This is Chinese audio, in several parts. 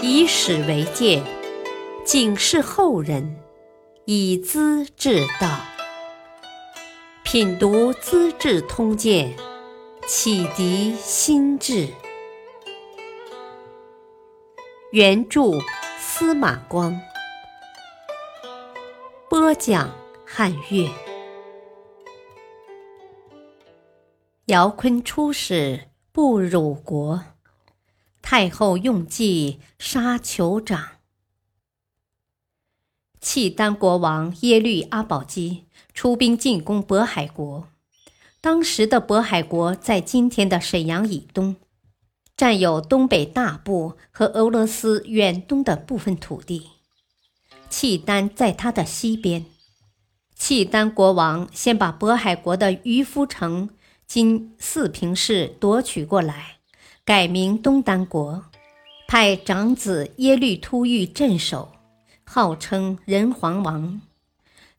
以史为鉴，警示后人，以资治道。品读《资治通鉴》，启迪心智。原著司马光，播讲汉乐。姚坤出使不辱国，太后用计杀酋长。契丹国王耶律阿保机出兵进攻渤海国。当时的渤海国在今天的沈阳以东，占有东北大部和俄罗斯远东的部分土地。契丹在它的西边。契丹国王先把渤海国的渔夫城。今四平市夺取过来，改名东丹国，派长子耶律突厥镇守，号称仁皇王；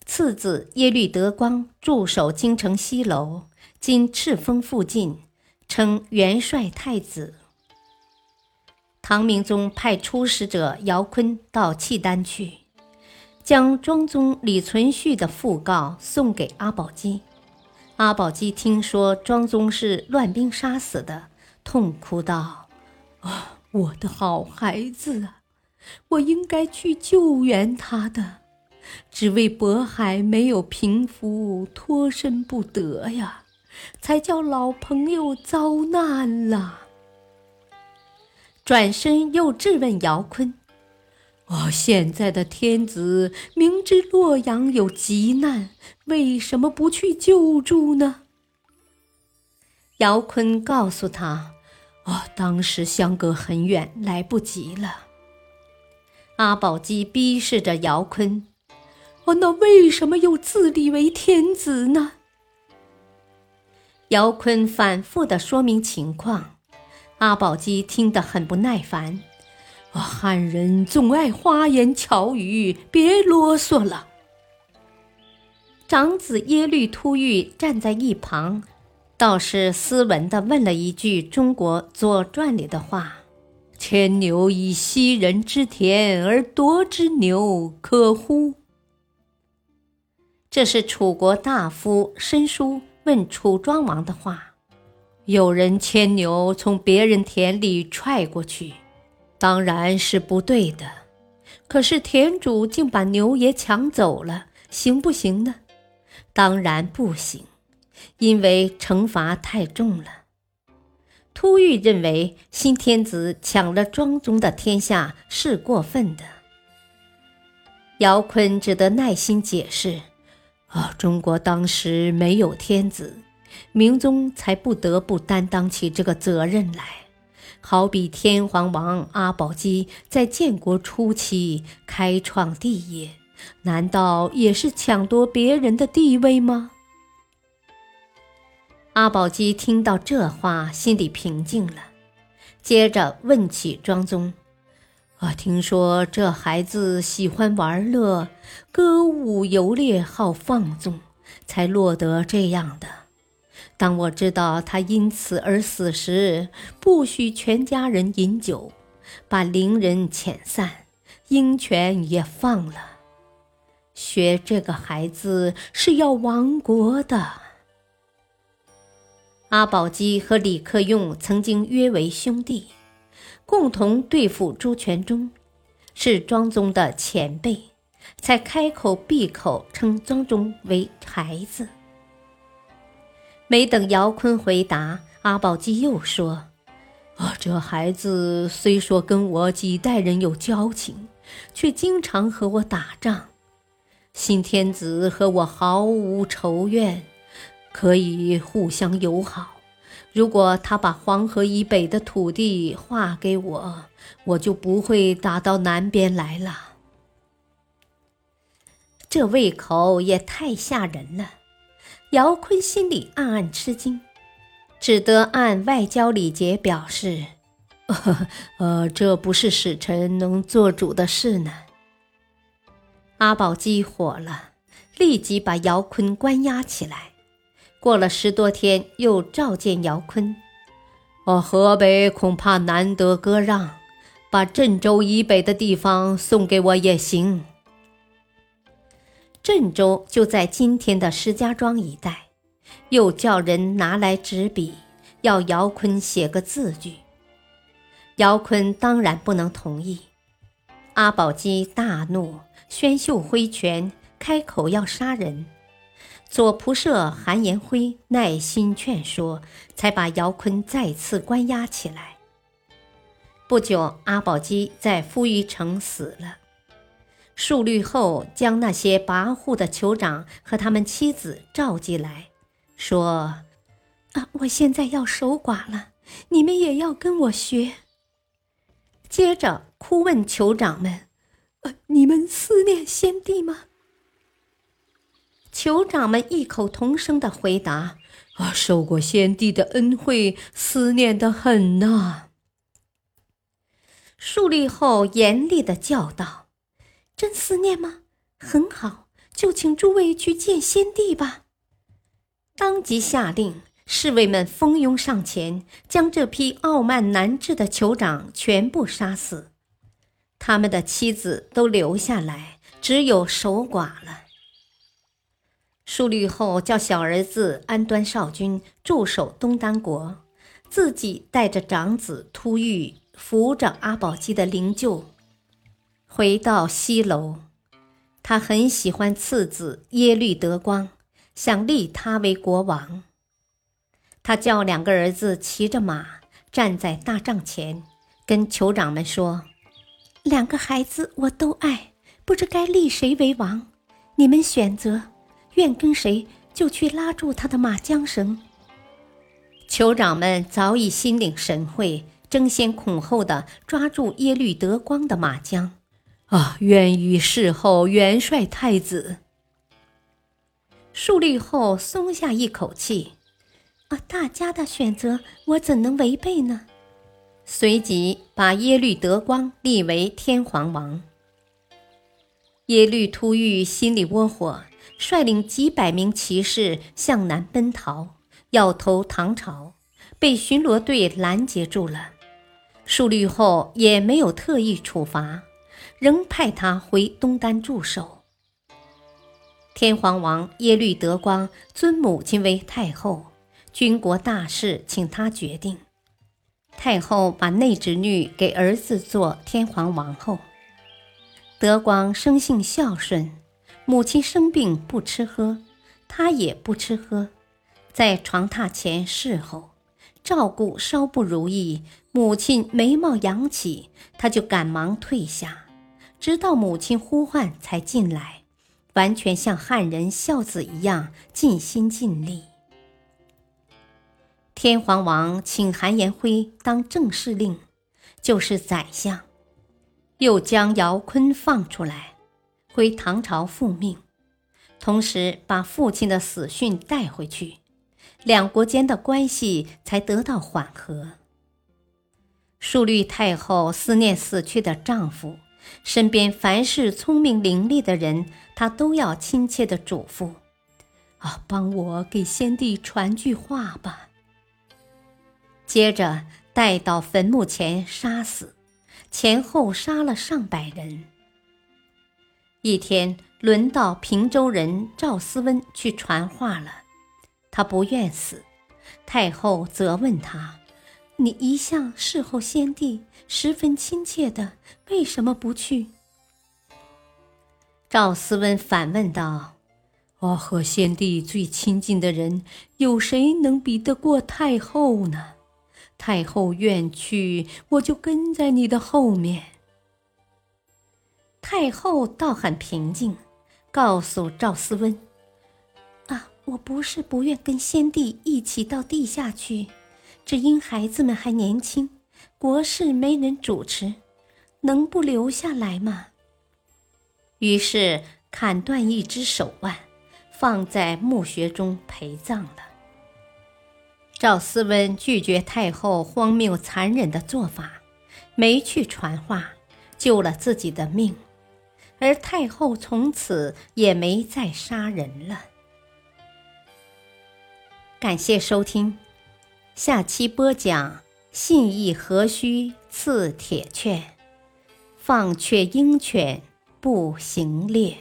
次子耶律德光驻守京城西楼（今赤峰附近），称元帅太子。唐明宗派出使者姚坤到契丹去，将庄宗李存勖的讣告送给阿保机。阿保机听说庄宗是乱兵杀死的，痛哭道：“啊，我的好孩子啊！我应该去救援他的，只为渤海没有平复，脱身不得呀，才叫老朋友遭难了。”转身又质问姚坤。哦，现在的天子明知洛阳有急难，为什么不去救助呢？姚坤告诉他：“哦，当时相隔很远，来不及了。”阿保机逼视着姚坤：“哦，那为什么又自立为天子呢？”姚坤反复的说明情况，阿保机听得很不耐烦。哦汉人总爱花言巧语，别啰嗦了。长子耶律突厥站在一旁，倒是斯文地问了一句中国《左传》里的话：“牵牛以西人之田而夺之牛，可乎？”这是楚国大夫申叔问楚庄王的话。有人牵牛从别人田里踹过去。当然是不对的，可是田主竟把牛也抢走了，行不行呢？当然不行，因为惩罚太重了。突厥认为新天子抢了庄宗的天下是过分的，姚坤只得耐心解释：啊，中国当时没有天子，明宗才不得不担当起这个责任来。好比天皇王阿保机在建国初期开创帝业，难道也是抢夺别人的地位吗？阿保机听到这话，心里平静了，接着问起庄宗：“我听说这孩子喜欢玩乐、歌舞、游猎，好放纵，才落得这样的。”当我知道他因此而死时，不许全家人饮酒，把邻人遣散，鹰犬也放了。学这个孩子是要亡国的。阿保机和李克用曾经约为兄弟，共同对付朱全忠，是庄宗的前辈，才开口闭口称庄宗为孩子。没等姚坤回答，阿保机又说：“啊，这孩子虽说跟我几代人有交情，却经常和我打仗。新天子和我毫无仇怨，可以互相友好。如果他把黄河以北的土地划给我，我就不会打到南边来了。这胃口也太吓人了。”姚坤心里暗暗吃惊，只得按外交礼节表示：“呃，这不是使臣能做主的事呢。”阿宝激火了，立即把姚坤关押起来。过了十多天，又召见姚坤：“我河北恐怕难得割让，把郑州以北的地方送给我也行。郑州就在今天的石家庄一带，又叫人拿来纸笔，要姚坤写个字据。姚坤当然不能同意。阿保机大怒，宣袖挥拳，开口要杀人。左仆射韩延辉耐心劝说，才把姚坤再次关押起来。不久，阿保机在富裕城死了。数律后将那些跋扈的酋长和他们妻子召集来，说：“啊，我现在要守寡了，你们也要跟我学。”接着哭问酋长们：“呃，你们思念先帝吗？”酋长们异口同声的回答：“啊，受过先帝的恩惠，思念的很呐。”树立后严厉的叫道。真思念吗？很好，就请诸位去见先帝吧。当即下令，侍卫们蜂拥上前，将这批傲慢难治的酋长全部杀死，他们的妻子都留下来，只有守寡了。树立后叫小儿子安端少君驻守东丹国，自己带着长子突遇扶着阿保机的灵柩。回到西楼，他很喜欢次子耶律德光，想立他为国王。他叫两个儿子骑着马站在大帐前，跟酋长们说：“两个孩子我都爱，不知该立谁为王，你们选择，愿跟谁就去拉住他的马缰绳。”酋长们早已心领神会，争先恐后的抓住耶律德光的马缰。啊！愿与事后元帅太子。树立后松下一口气。啊，大家的选择我怎能违背呢？随即把耶律德光立为天皇王。耶律突遇心里窝火，率领几百名骑士向南奔逃，要投唐朝，被巡逻队拦截住了。树立后也没有特意处罚。仍派他回东丹驻守。天皇王耶律德光尊母亲为太后，军国大事请他决定。太后把内侄女给儿子做天皇王后。德光生性孝顺，母亲生病不吃喝，他也不吃喝，在床榻前侍候，照顾稍不如意，母亲眉毛扬起，他就赶忙退下。直到母亲呼唤才进来，完全像汉人孝子一样尽心尽力。天皇王请韩延辉当正式令，就是宰相，又将姚坤放出来，回唐朝复命，同时把父亲的死讯带回去，两国间的关系才得到缓和。淑律太后思念死去的丈夫。身边凡是聪明伶俐的人，他都要亲切的嘱咐：“啊，帮我给先帝传句话吧。”接着带到坟墓前杀死，前后杀了上百人。一天，轮到平州人赵思温去传话了，他不愿死，太后责问他。你一向侍候先帝，十分亲切的，为什么不去？赵思温反问道：“我和先帝最亲近的人，有谁能比得过太后呢？太后愿去，我就跟在你的后面。”太后倒很平静，告诉赵思温：“啊，我不是不愿跟先帝一起到地下去。”只因孩子们还年轻，国事没人主持，能不留下来吗？于是砍断一只手腕，放在墓穴中陪葬了。赵思温拒绝太后荒谬残忍的做法，没去传话，救了自己的命，而太后从此也没再杀人了。感谢收听。下期播讲：信义何须赐铁券。放却鹰犬不行猎。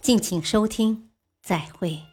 敬请收听，再会。